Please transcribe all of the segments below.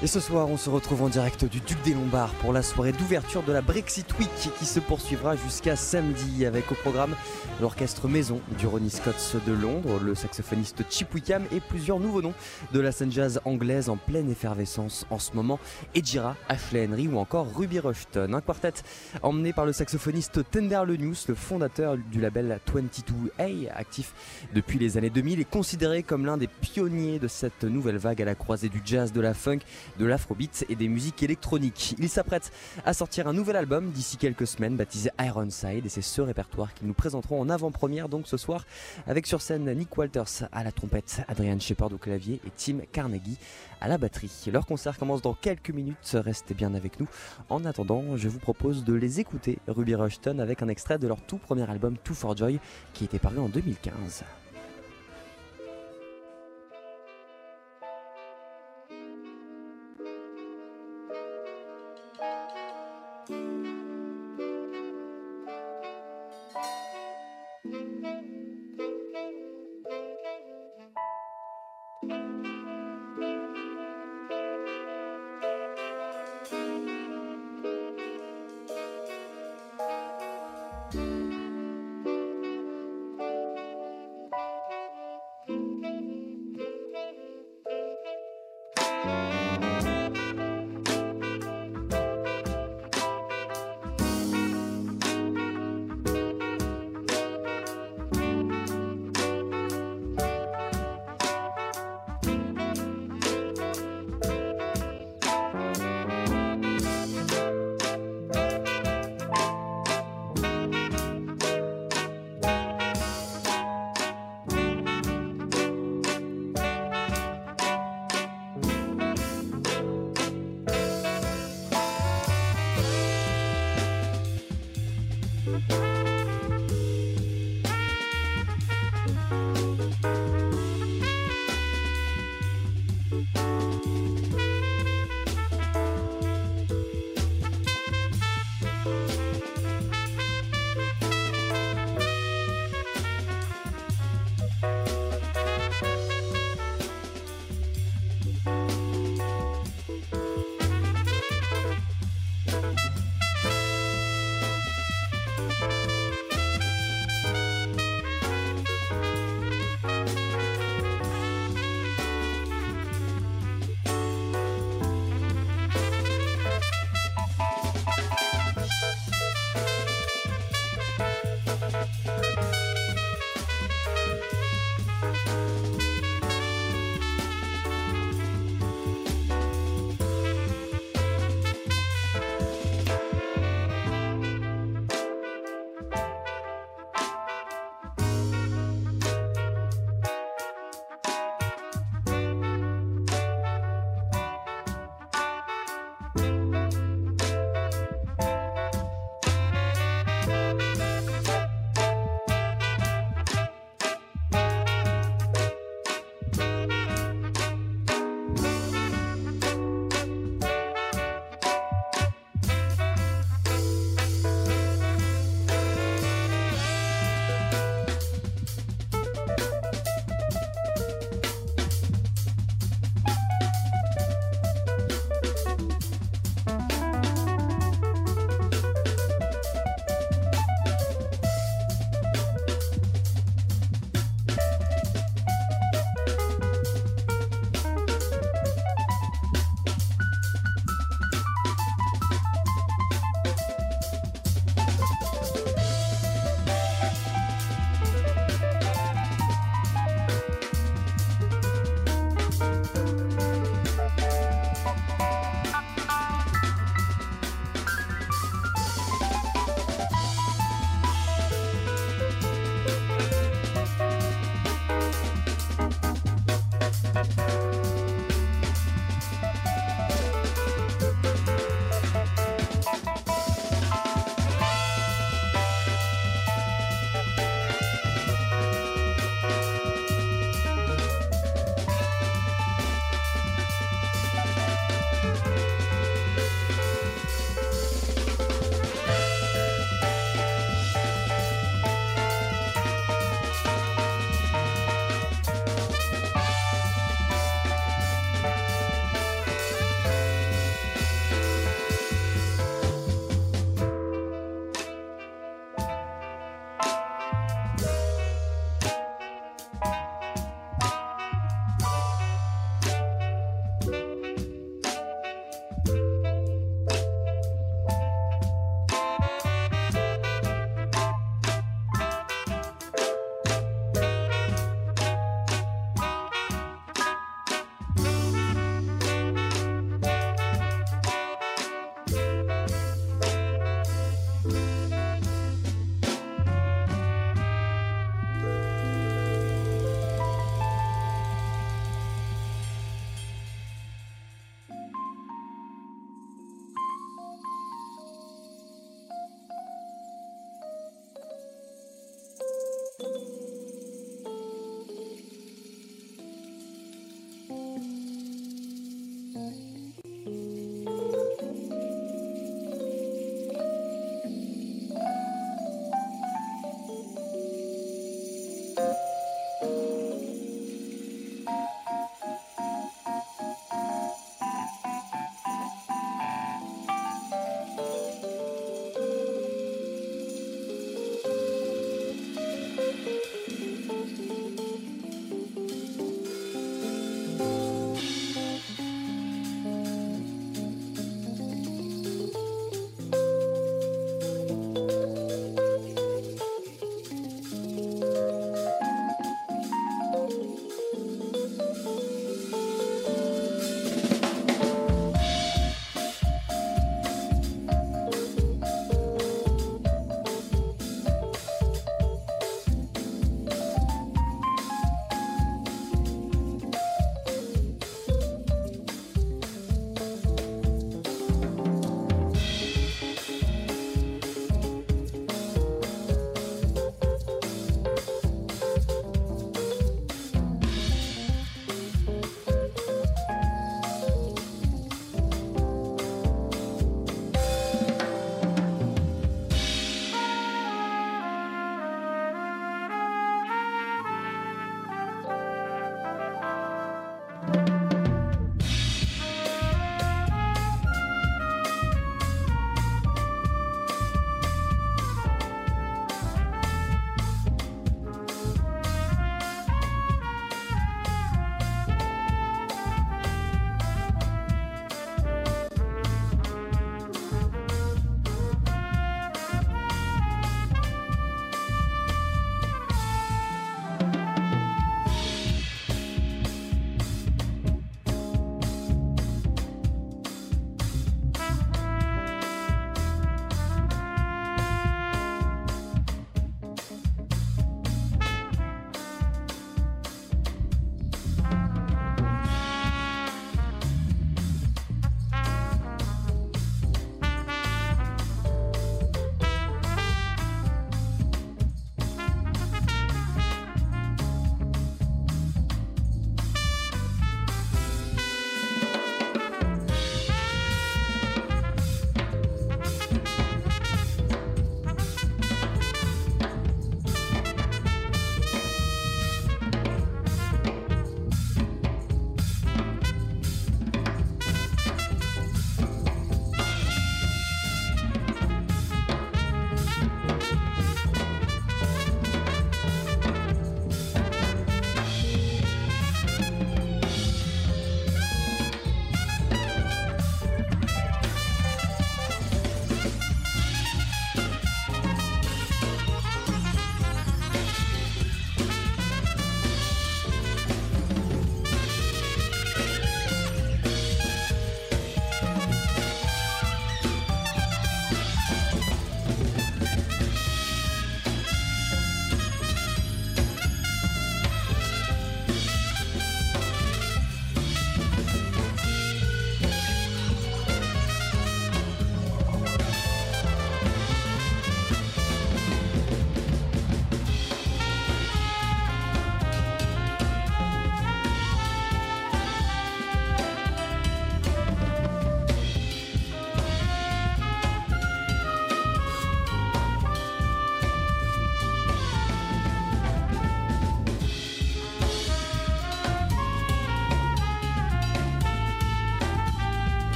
Et ce soir, on se retrouve en direct du Duc des Lombards pour la soirée d'ouverture de la Brexit Week qui se poursuivra jusqu'à samedi avec au programme l'orchestre maison du Ronnie Scott de Londres, le saxophoniste Chip Wickham et plusieurs nouveaux noms de la scène jazz anglaise en pleine effervescence en ce moment, Ejira, Ashley Henry ou encore Ruby Rushton. Un quartet emmené par le saxophoniste Tender Lenius, le fondateur du label 22A, actif depuis les années 2000 et considéré comme l'un des pionniers de cette nouvelle vague à la croisée du jazz, de la funk, de l'afrobeat et des musiques électroniques. Il s'apprête à sortir un nouvel album d'ici quelques semaines baptisé Ironside et c'est ce répertoire qu'ils nous présenteront en avant-première donc ce soir avec sur scène Nick Walters à la trompette, Adrian Shepard au clavier et Tim Carnegie à la batterie. Leur concert commence dans quelques minutes, restez bien avec nous. En attendant, je vous propose de les écouter, Ruby Rushton, avec un extrait de leur tout premier album Two for Joy qui était paru en 2015.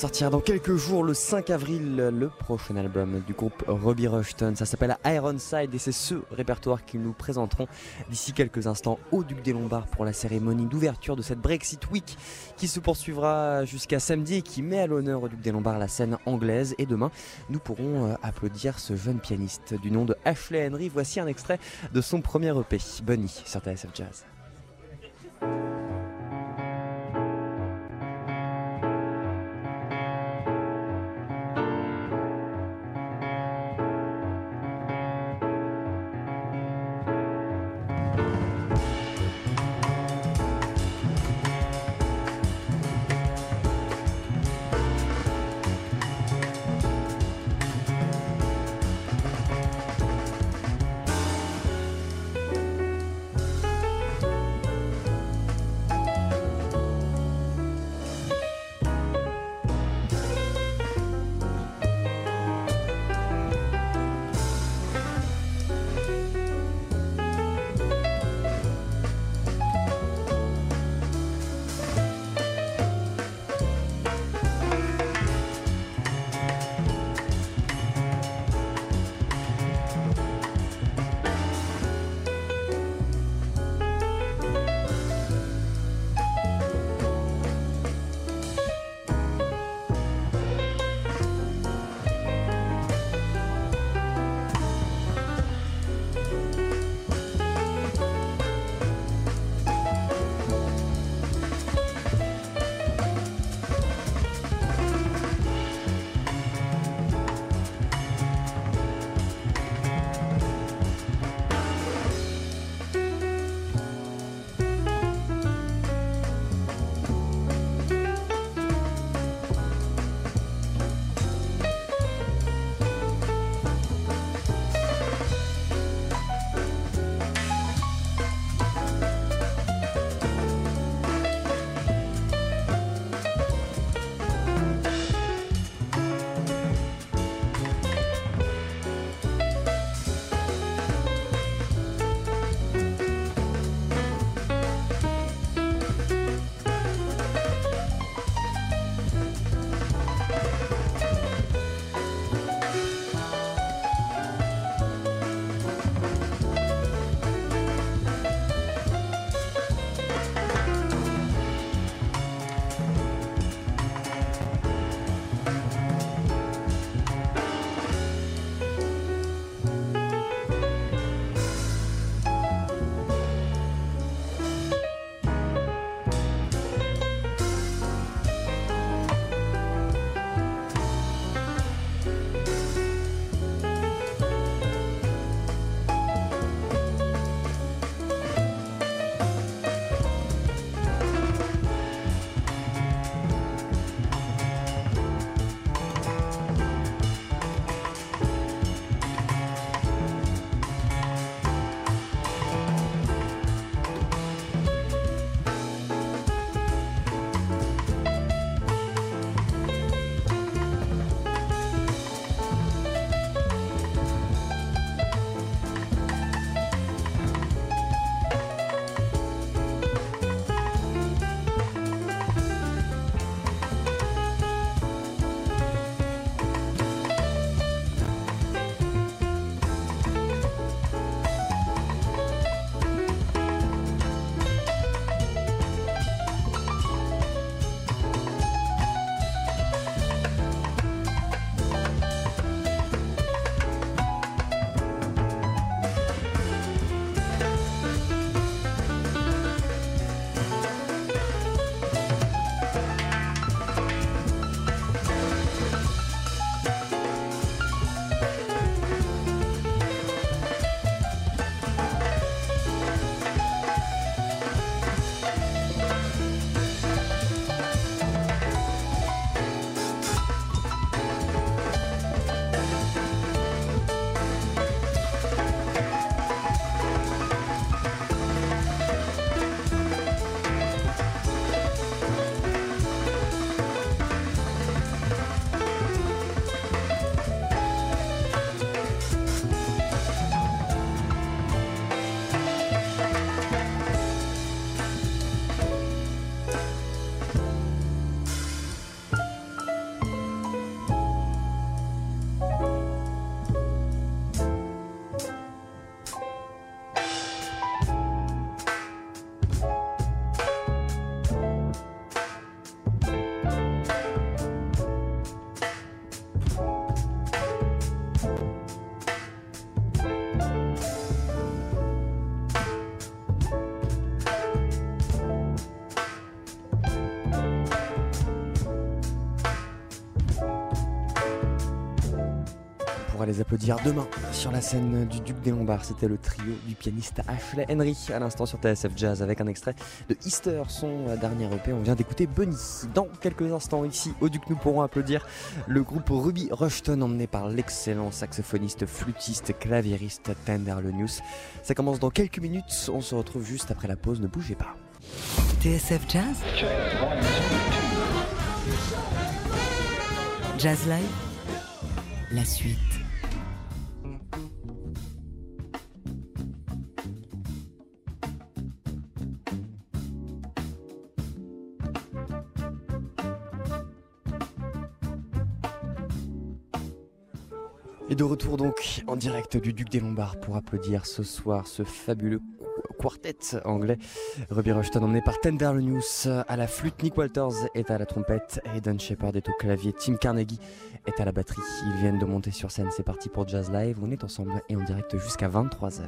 Ça sortira dans quelques jours, le 5 avril, le prochain album du groupe Robbie Rushton. Ça s'appelle Ironside et c'est ce répertoire qu'ils nous présenteront d'ici quelques instants au Duc des Lombards pour la cérémonie d'ouverture de cette Brexit Week qui se poursuivra jusqu'à samedi et qui met à l'honneur au Duc des Lombards la scène anglaise. Et demain, nous pourrons euh, applaudir ce jeune pianiste du nom de Ashley Henry. Voici un extrait de son premier EP, Bunny, sur TSF Jazz. Applaudir demain sur la scène du Duc des Lombards. C'était le trio du pianiste Ashley Henry à l'instant sur TSF Jazz avec un extrait de Easter, son dernier EP. On vient d'écouter Bunny. Dans quelques instants ici au Duc, nous pourrons applaudir le groupe Ruby Rushton emmené par l'excellent saxophoniste, flûtiste, claviériste Tenderlenius. Ça commence dans quelques minutes. On se retrouve juste après la pause. Ne bougez pas. TSF Jazz Jazz Live La suite. Et de retour donc en direct du Duc des Lombards pour applaudir ce soir ce fabuleux quartet anglais. Ruby Rushton emmené par Tender News à la flûte, Nick Walters est à la trompette, Aidan Shepard est au clavier, Tim Carnegie est à la batterie. Ils viennent de monter sur scène, c'est parti pour Jazz Live. On est ensemble et en direct jusqu'à 23h.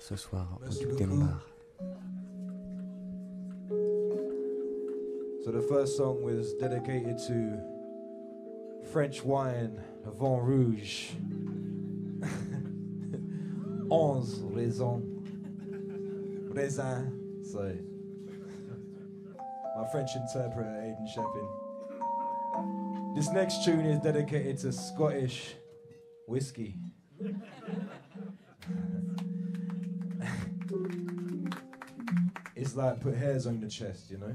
Ce soir au Duc des. Lombards. So the first song was dedicated to French wine, Vin Rouge. Onze raisons. Raisin. So my French interpreter, Aidan Shepherd. This next tune is dedicated to Scottish whiskey. it's like put hairs on the chest, you know?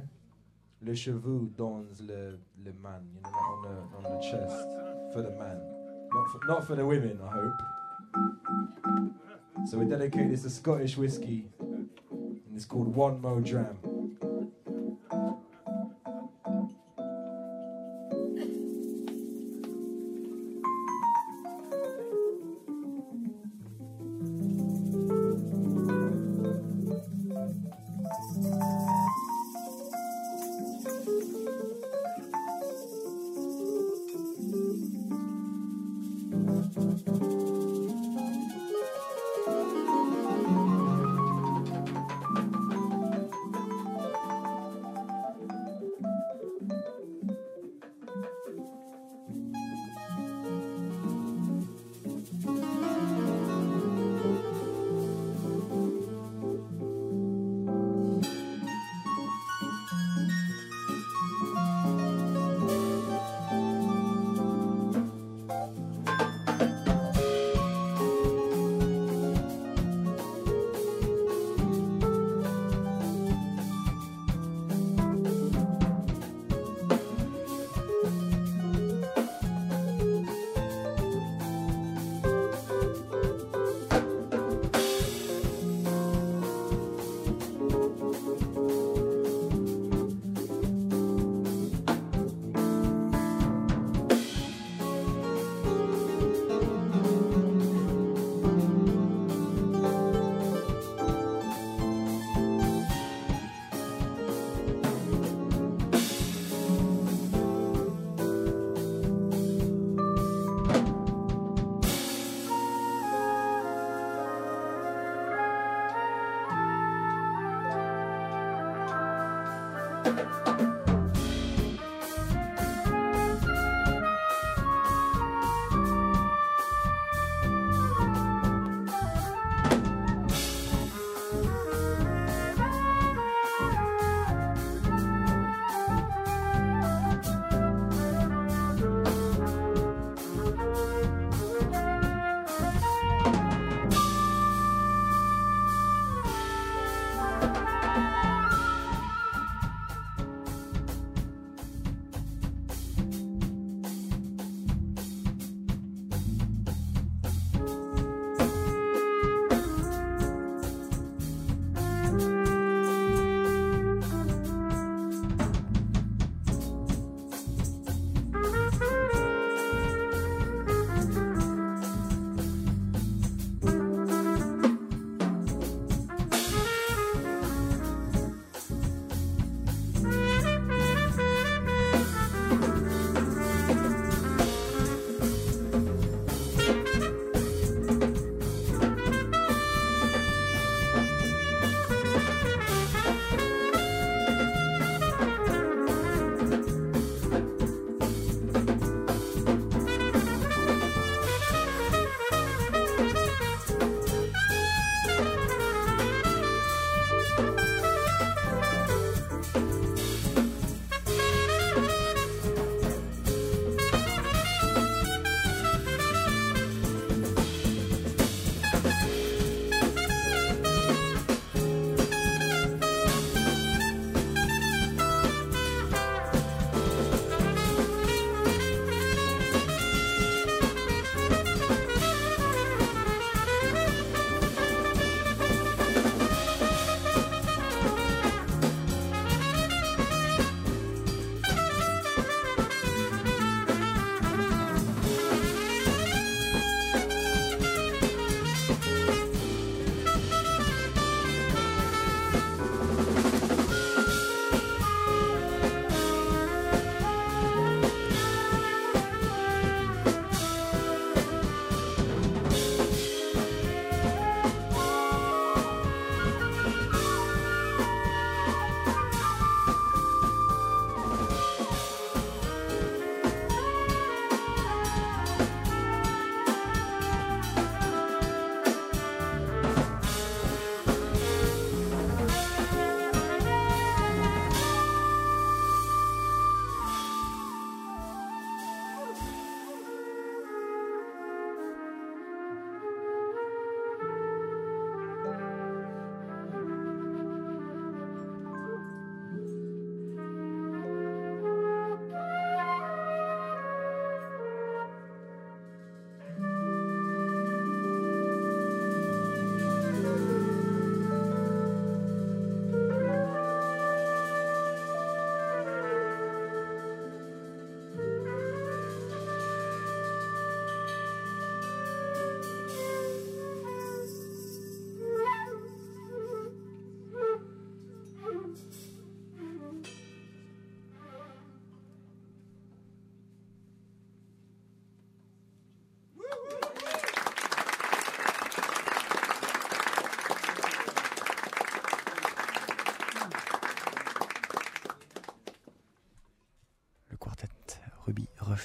Le cheveu dans le, le man, you know, on the, on the chest for the man. Not for, not for the women, I hope. So we dedicate this to Scottish whiskey, and it's called One Mo Dram.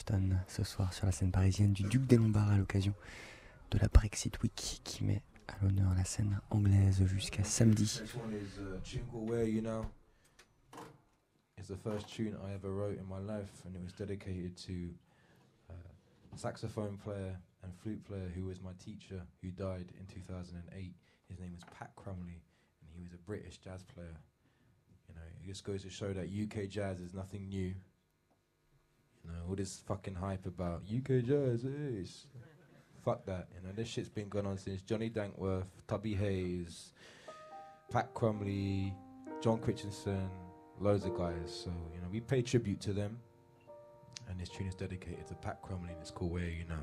Rushton ce soir sur la scène parisienne du Duc des Lombards à l'occasion de la Brexit Week qui met à l'honneur la scène anglaise jusqu'à samedi. A Now. It's the first tune I ever wrote in my life, and it was dedicated to uh, saxophone player and flute player who was my teacher, who died in 2008. His name was Pat Crumley, and he was a British jazz player. You know, it just goes to show that UK jazz is nothing new. You know, all this fucking hype about UK jazz is fuck that. You know, this shit's been going on since Johnny Dankworth, Tubby Hayes, Pat Crumly, John Christensen, loads of guys. So, you know, we pay tribute to them. And this tune is dedicated to Pat Crumly and it's called Where You Know.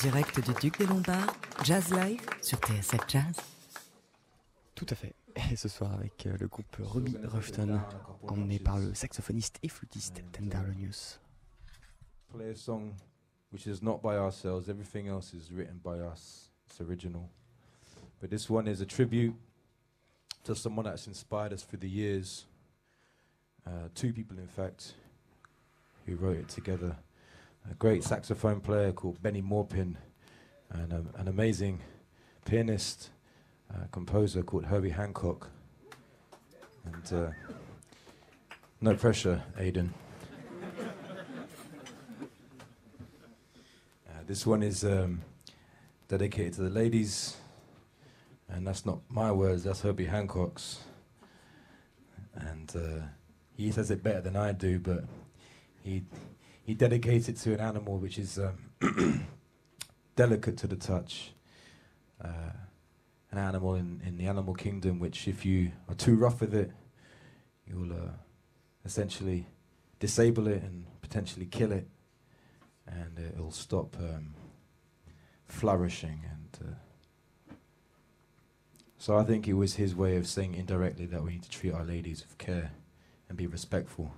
Direct du Duc des Lombards, Jazz Live sur TSF Jazz. Tout à fait. Et ce soir avec euh, le groupe Ruby Rushton, emmené par le saxophoniste et flûtiste Tenderlonius. Play a song which is not by ourselves. Everything else is written by us. It's original. But this one is a tribute to someone that's inspired us through the years. Uh, two people, in fact, who wrote it together. A great saxophone player called Bennie Maupin, and um, an amazing pianist, uh, composer called Herbie Hancock. And uh, no pressure, Aidan. Uh, this one is um, dedicated to the ladies, and that's not my words, that's Herbie Hancock's. And uh, he says it better than I do, but he, he dedicates it to an animal which is um, delicate to the touch. Uh, an animal in, in the animal kingdom, which, if you are too rough with it, you'll uh, essentially disable it and potentially kill it and it'll stop um, flourishing. And uh, so I think it was his way of saying indirectly that we need to treat our ladies with care and be respectful.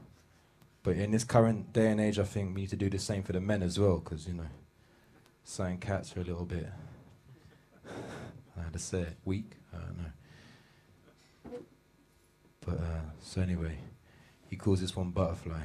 But in this current day and age, I think we need to do the same for the men as well, because you know, certain cats are a little bit, I had to say it, weak. I don't know. But uh, so anyway, he calls this one butterfly.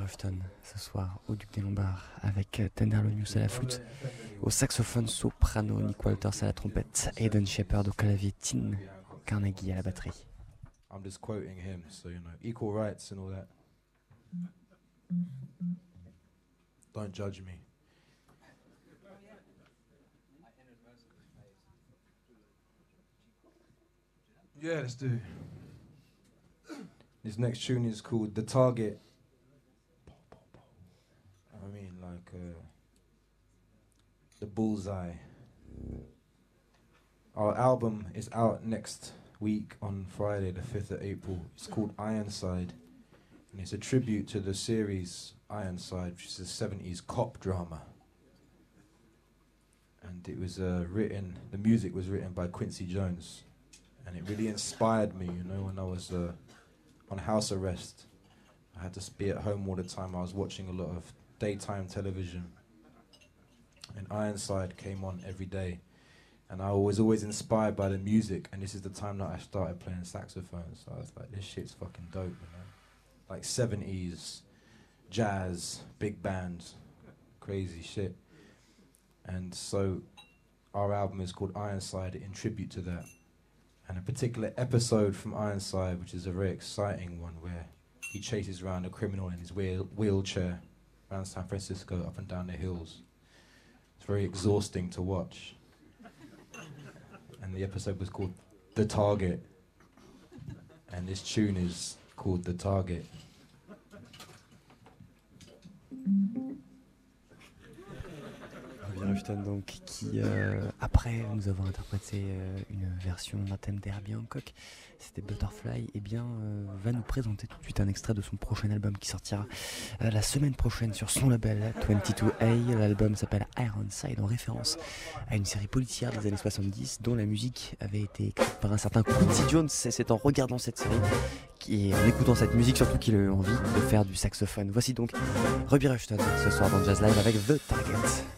Rushton ce soir au Duc des Lombards avec à la flûte, au saxophone soprano, à la trompette. I'm just quoting him, so you know, equal rights and all that. Don't judge me. Yeah, let's do. This next tune is called "The Target." I mean, like uh, the bullseye. Our album is out next week on Friday, the 5th of April. It's called Ironside, and it's a tribute to the series Ironside, which is a 70s cop drama. And it was uh, written, the music was written by Quincy Jones, and it really inspired me, you know, when I was uh, on house arrest. I had to be at home all the time. I was watching a lot of daytime television, and Ironside came on every day and I was always inspired by the music. And this is the time that I started playing saxophone. So I was like, this shit's fucking dope, you know? Like 70s, jazz, big bands, crazy shit. And so our album is called Ironside in tribute to that. And a particular episode from Ironside, which is a very exciting one, where he chases around a criminal in his wheel- wheelchair around San Francisco, up and down the hills. It's very exhausting to watch and the episode was called The Target. And this tune is called The Target. Rushton donc qui euh, après nous avoir interprété euh, une version d'un thème d'Herbie Hancock. C'était Butterfly. Et bien euh, va nous présenter tout de suite un extrait de son prochain album qui sortira la semaine prochaine sur son label 22A l'album s'appelle Ironside en référence à une série policière des années 70 dont la musique avait été écrite par un certain Quincy Jones. C'est en regardant cette série et en écoutant cette musique surtout qu'il a envie de faire du saxophone. Voici donc Robbie Rushton ce soir dans Jazz Live avec The Target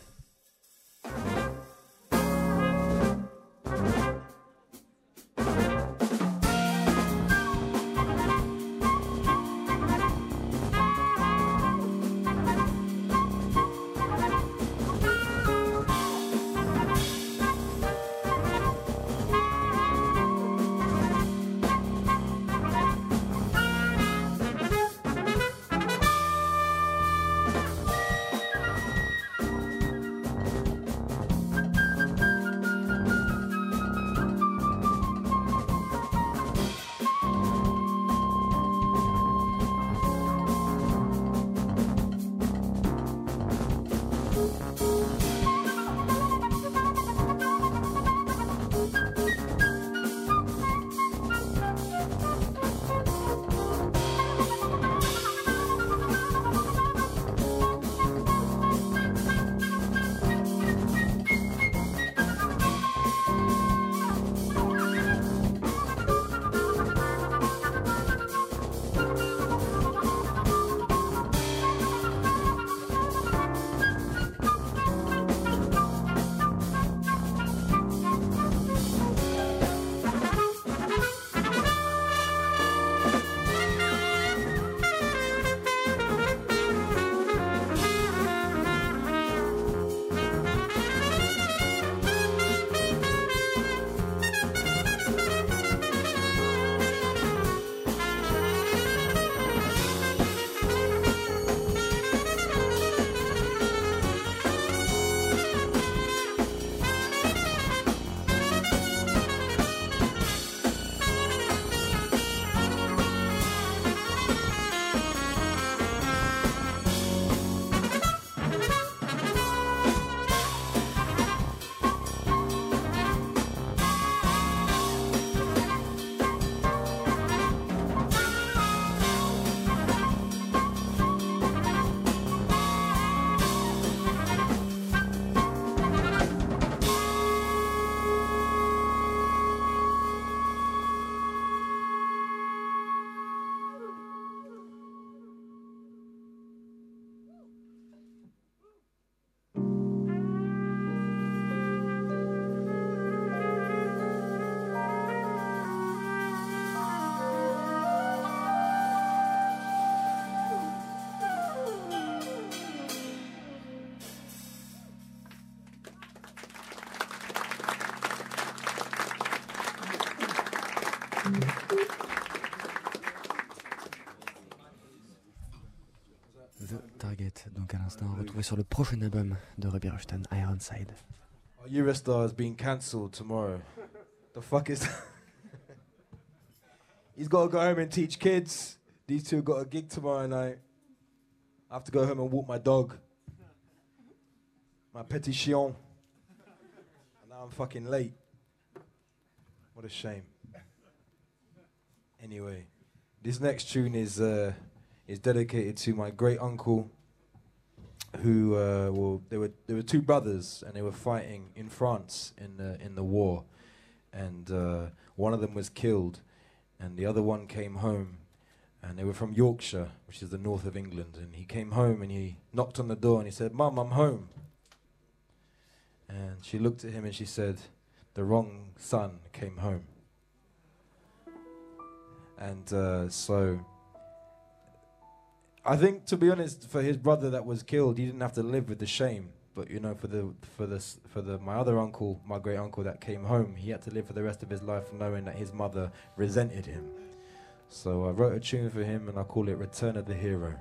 donc à l'instant retrouvé sur le prochain album de Ruby Rushton, Ironside. Our Eurostar is being cancelled tomorrow. The fuck is that? He's got to go home and teach kids. These two got a gig tomorrow night. I have to go home and walk my dog. My petit chien. And now I'm fucking late. What a shame. Anyway, this next tune is uh, is dedicated to my great uncle who uh, well there were there were two brothers and they were fighting in France in the in the war, and uh, one of them was killed, and the other one came home, and they were from Yorkshire, which is the north of England, and he came home and he knocked on the door and he said, "Mum, I'm home." And she looked at him and she said, "The wrong son came home." And uh, so I think, to be honest, for his brother that was killed, he didn't have to live with the shame. But you know, for the for the for the my other uncle, my great uncle that came home, he had to live for the rest of his life knowing that his mother resented him. So I wrote a tune for him, and I call it "Return of the Hero."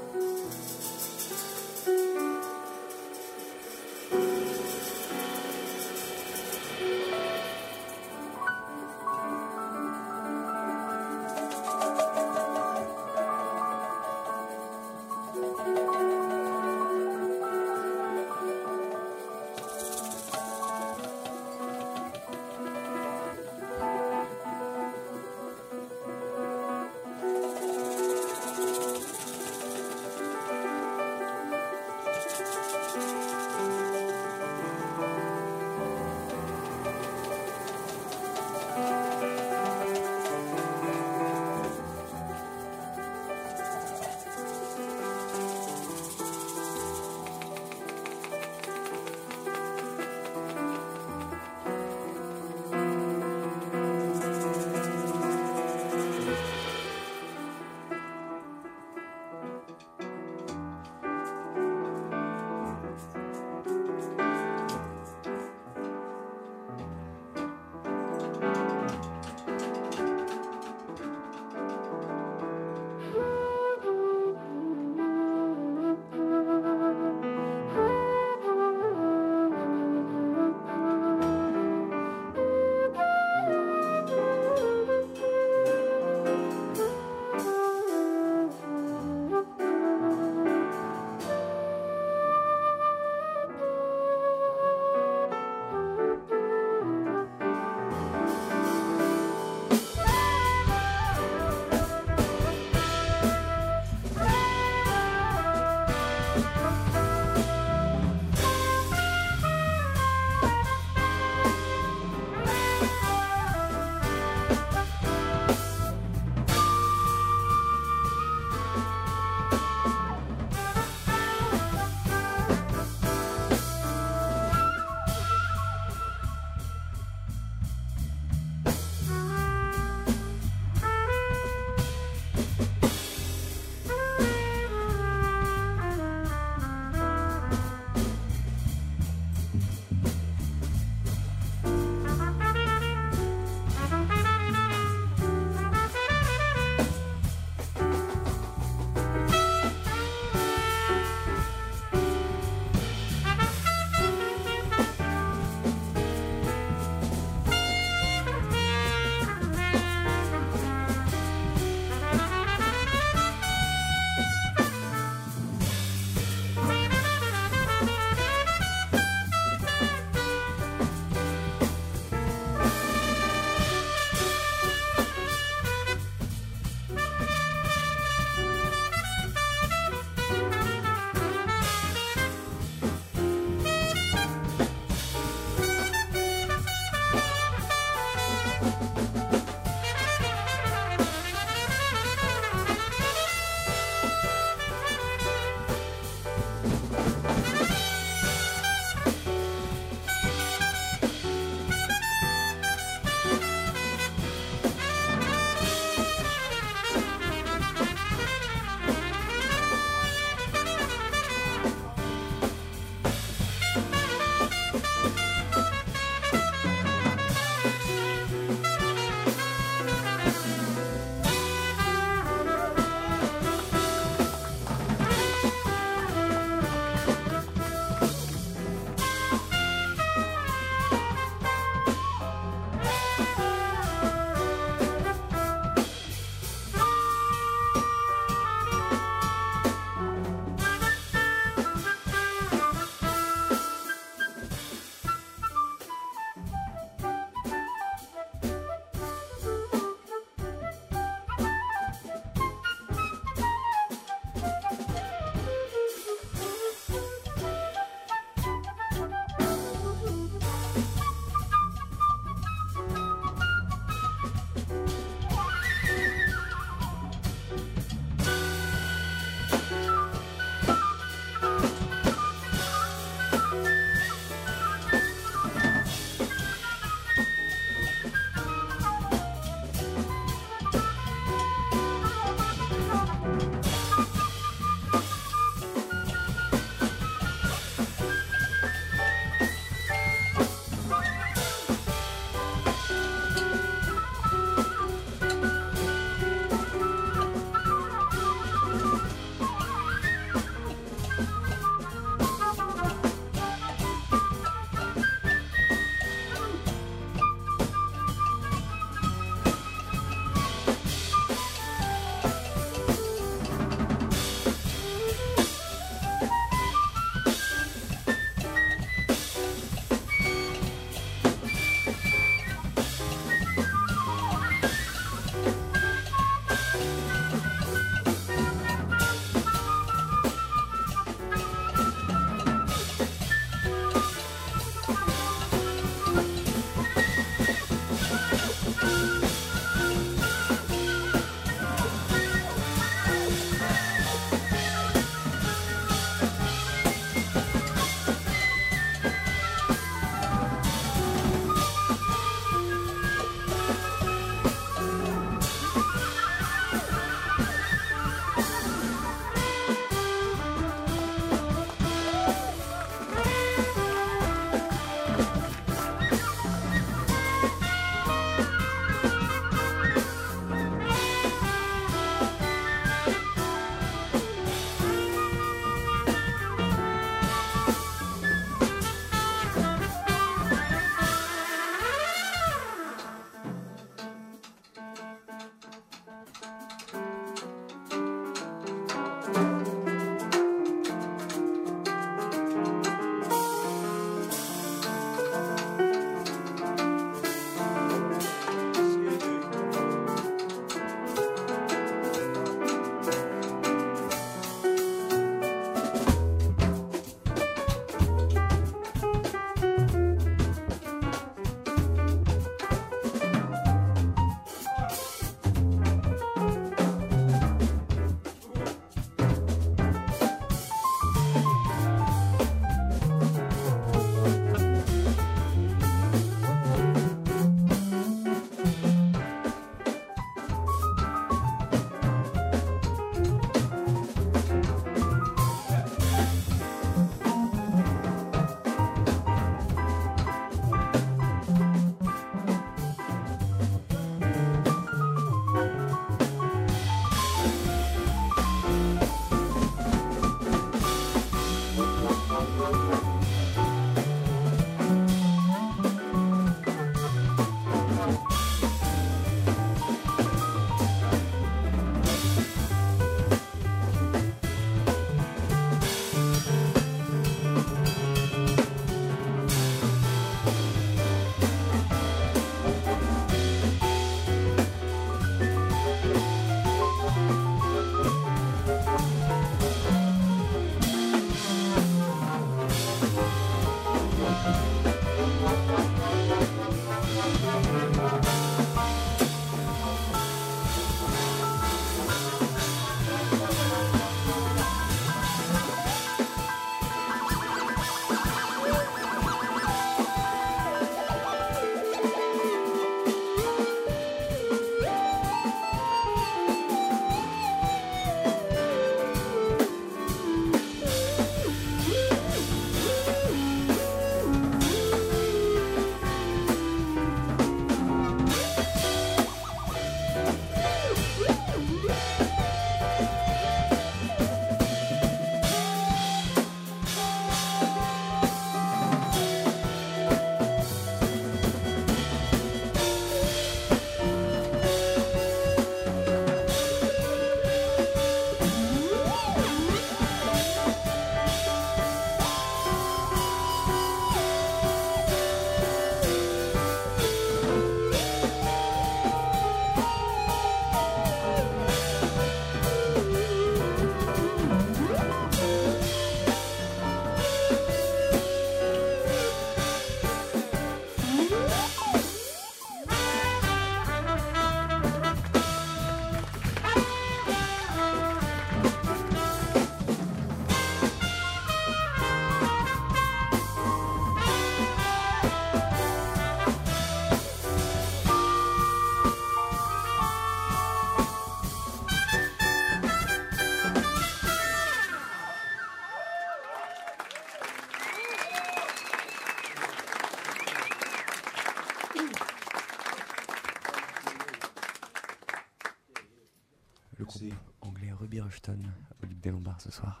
Au Duc des Lombards ce soir.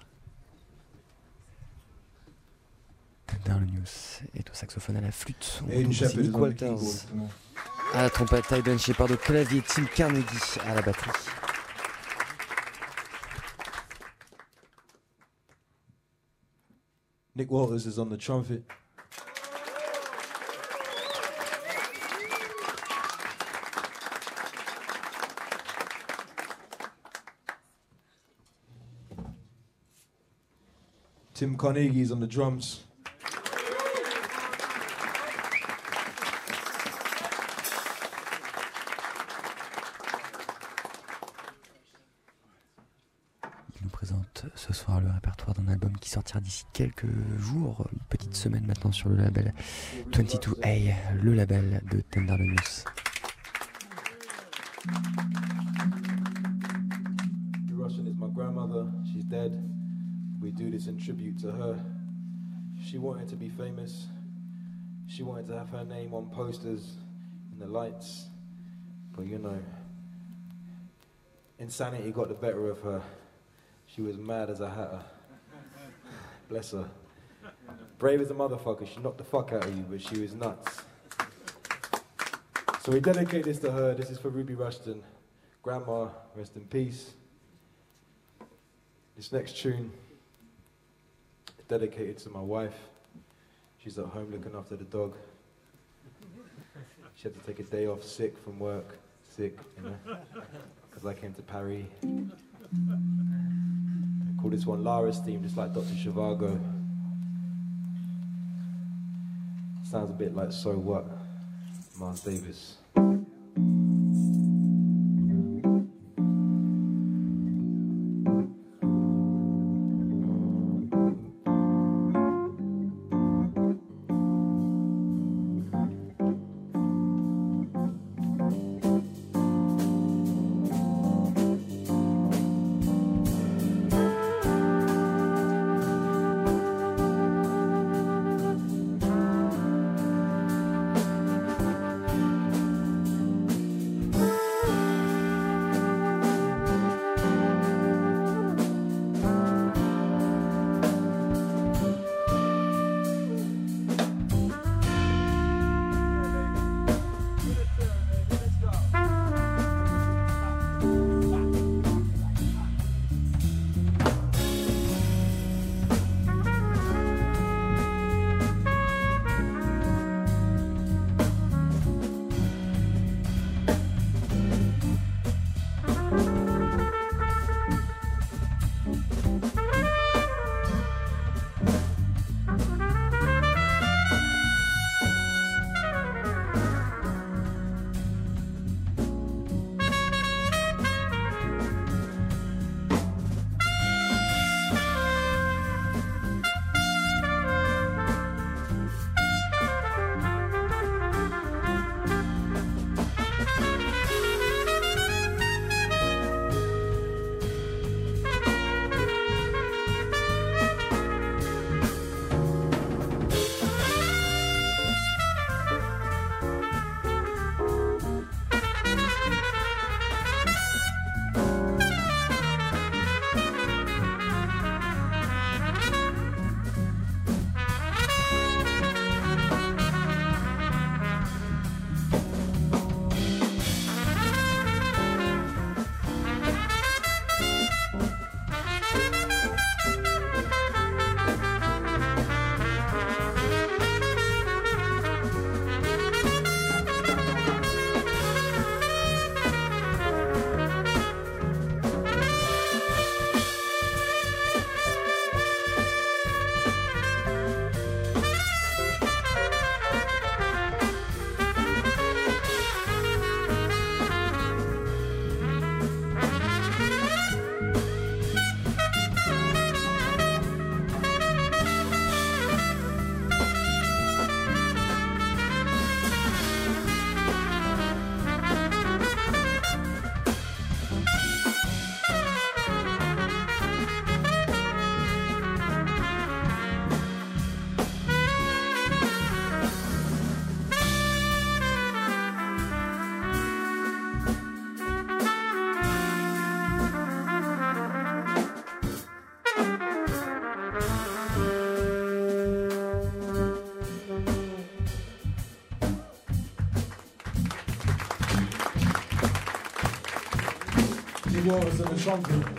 Dans le news est au saxophone à la flûte. On aussi Shepard is Nick Walters à la trompette, Tyden Shepard au clavier, Tim Carnegie à la batterie. Nick Walters is on the trumpet. Tim Carnegie is on the drums. Il nous présente ce soir le répertoire d'un album qui sortira d'ici quelques jours, une petite semaine maintenant sur le label 22A, le label de Tenderlonius. Have her name on posters in the lights. But you know, insanity got the better of her. She was mad as a hatter. Bless her. Brave as a motherfucker. She knocked the fuck out of you, but she was nuts. So we dedicate this to her. This is for Ruby Rushton. Grandma, rest in peace. This next tune is dedicated to my wife. She's at home looking after the dog. She had to take a day off sick from work, sick, you know, because I came to Paris. I call this one Lara's theme, just like Dr. Zhivago. Sounds a bit like So What, Miles Davis. Waters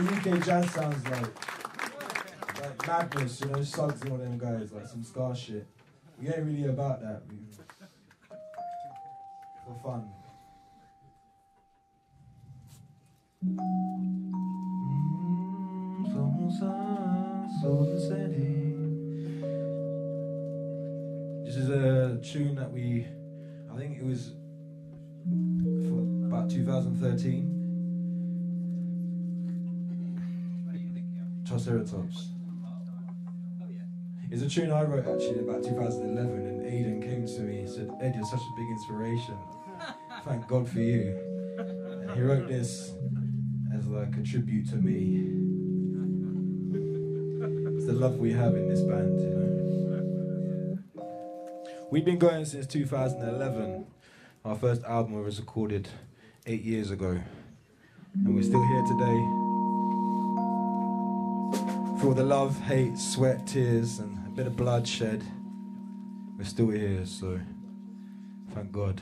what UK jazz sounds like. Like madness, you know, Suggs and all them guys, like some ska shit. We ain't really about that. Tune I wrote actually in about 2011, and Aidan came to me and said, Ed, you're such a big inspiration. Thank God for you. And he wrote this as like a tribute to me. It's the love we have in this band, you know. We've been going since 2011. Our first album was recorded eight years ago, and we're still here today. For all the love, hate, sweat, tears, and bit of bloodshed, we're still here, so thank God.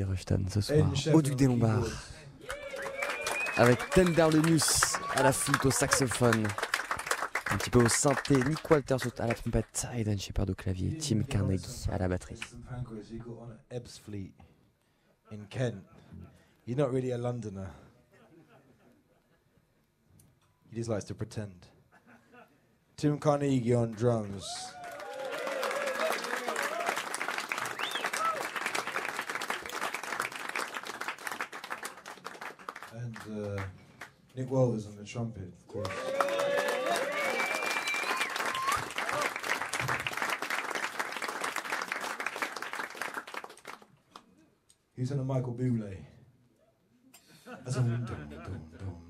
Rushton ce soir au Duc des Lombards avec Tenderlenus à la flûte, au saxophone, un petit peu au synthé, Nick Walters à la trompette, Aidan Shepard au clavier, Tim Carnegie à la batterie. In Kent. Not really a Londoner. He just likes to pretend. Tim Carnegie on drums. Nick Walters on the trumpet, of course. He's on a Michael Bublé. That's a dum, dum, dum,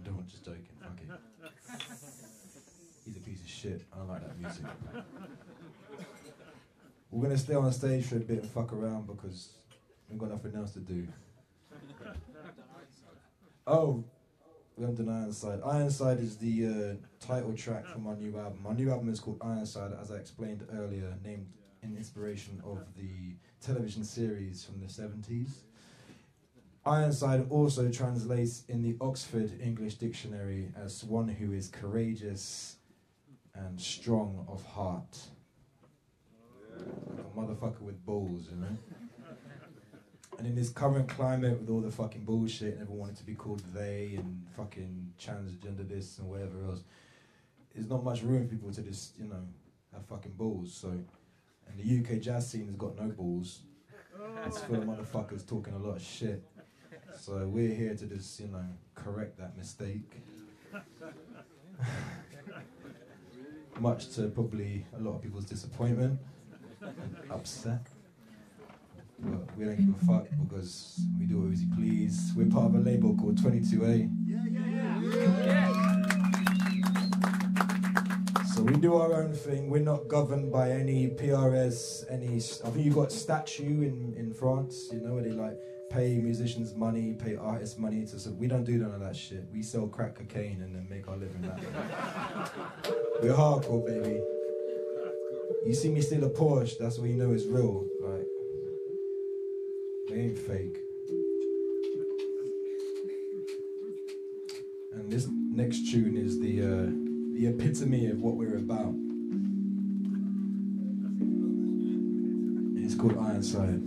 dum, just joking, fuck it. He's a piece of shit. I don't like that music. We're gonna stay on stage for a bit and fuck around because we've got nothing else to do. Oh, we haven't done Ironside. Ironside is the uh, title track from my new album. My new album is called Ironside, as I explained earlier, named in inspiration of the television series from the 70s. Ironside also translates in the Oxford English Dictionary as one who is courageous and strong of heart. Like a motherfucker with balls, you know? And in this current climate with all the fucking bullshit and everyone wanting to be called they and fucking transgender this and whatever else, there's not much room for people to just, you know, have fucking balls. So, and the UK jazz scene has got no balls. It's full of motherfuckers talking a lot of shit. So we're here to just, you know, correct that mistake. Much to probably a lot of people's disappointment, and upset. But we don't give a fuck because we do what we please. We're part of a label called 22A. Yeah, yeah, yeah. So we do our own thing. We're not governed by any PRS, any. I think you've got statue in in France. You know where they like pay musicians money, pay artists money to. So we don't do none of that shit. We sell crack cocaine and then make our living that way. We're hardcore, baby. You see me steal a Porsche, that's what you know is real. Like, they ain't fake. And this next tune is the uh, the epitome of what we're about. It's called Ironside.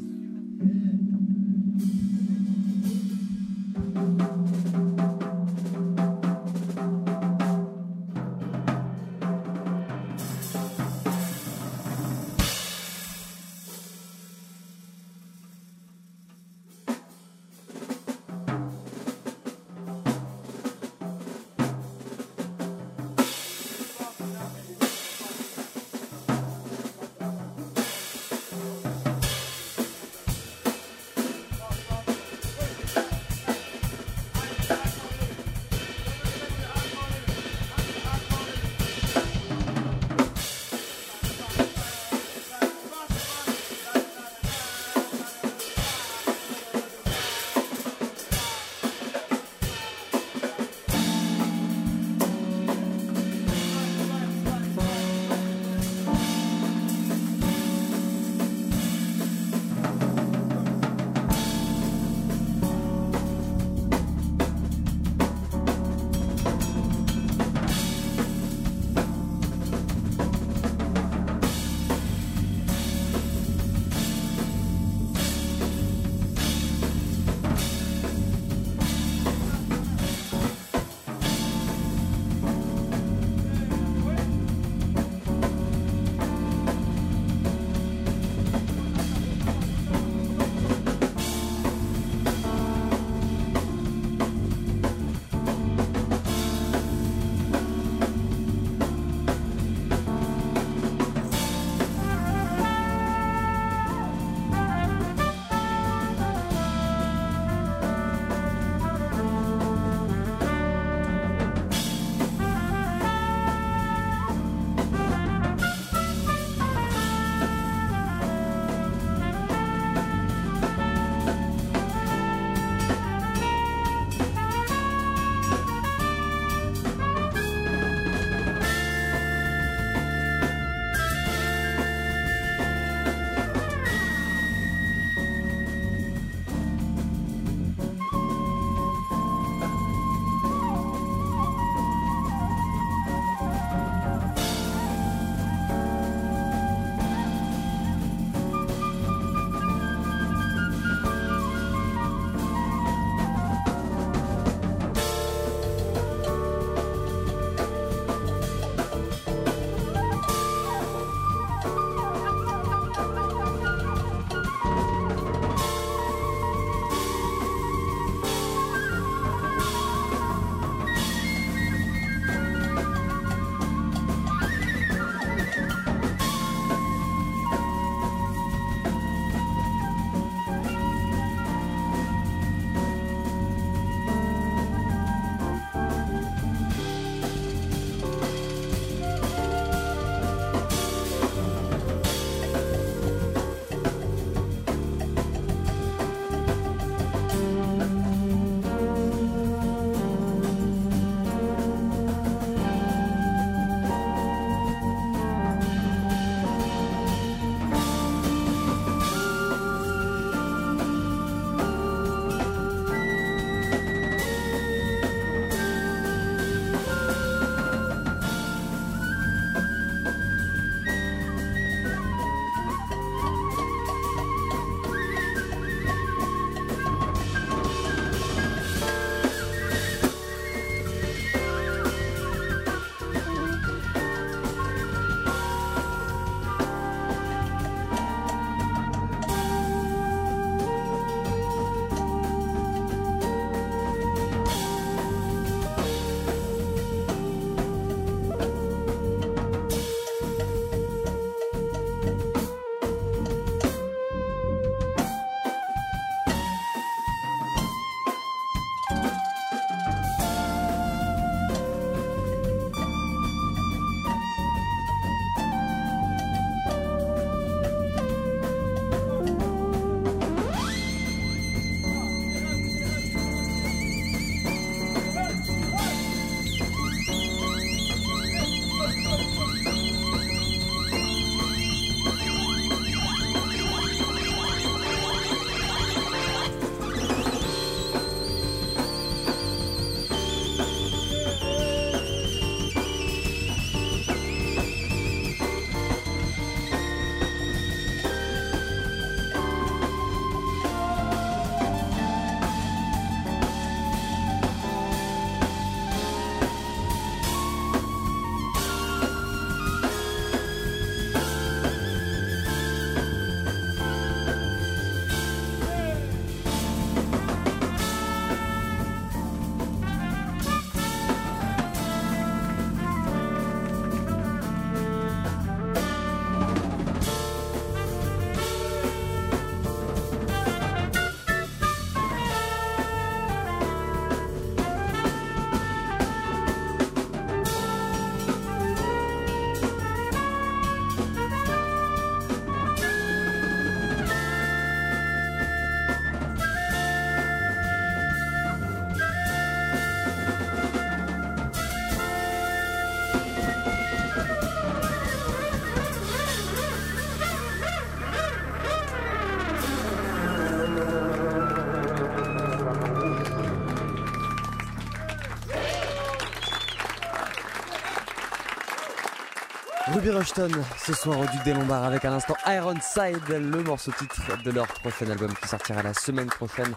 Ruby Rushton ce soir au Duc des Lombards avec à l'instant Ironside, le morceau titre de leur prochain album qui sortira la semaine prochaine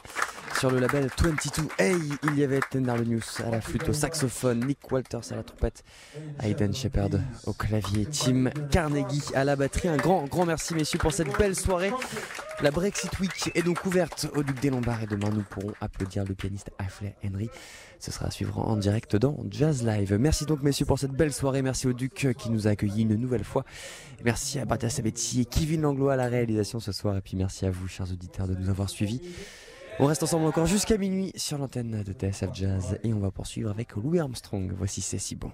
sur le label 22A. Il y avait Tender News à la flûte, au saxophone, Nick Walters à la trompette, Aiden Shepard au clavier, Tim Carnegie à la batterie. Un grand, grand merci messieurs pour cette belle soirée. La Brexit Week est donc ouverte au Duc des Lombards et demain nous pourrons applaudir le pianiste Ashley Henry. Ce sera à suivre en direct dans Jazz Live. Merci donc messieurs pour cette belle soirée. Merci au Duc qui nous a accueillis une nouvelle fois. Merci à Bata Sabetti et Kevin Langlois à la réalisation ce soir. Et puis merci à vous chers auditeurs de nous avoir suivis. On reste ensemble encore jusqu'à minuit sur l'antenne de TSF Jazz et on va poursuivre avec Louis Armstrong. Voici C'est bon.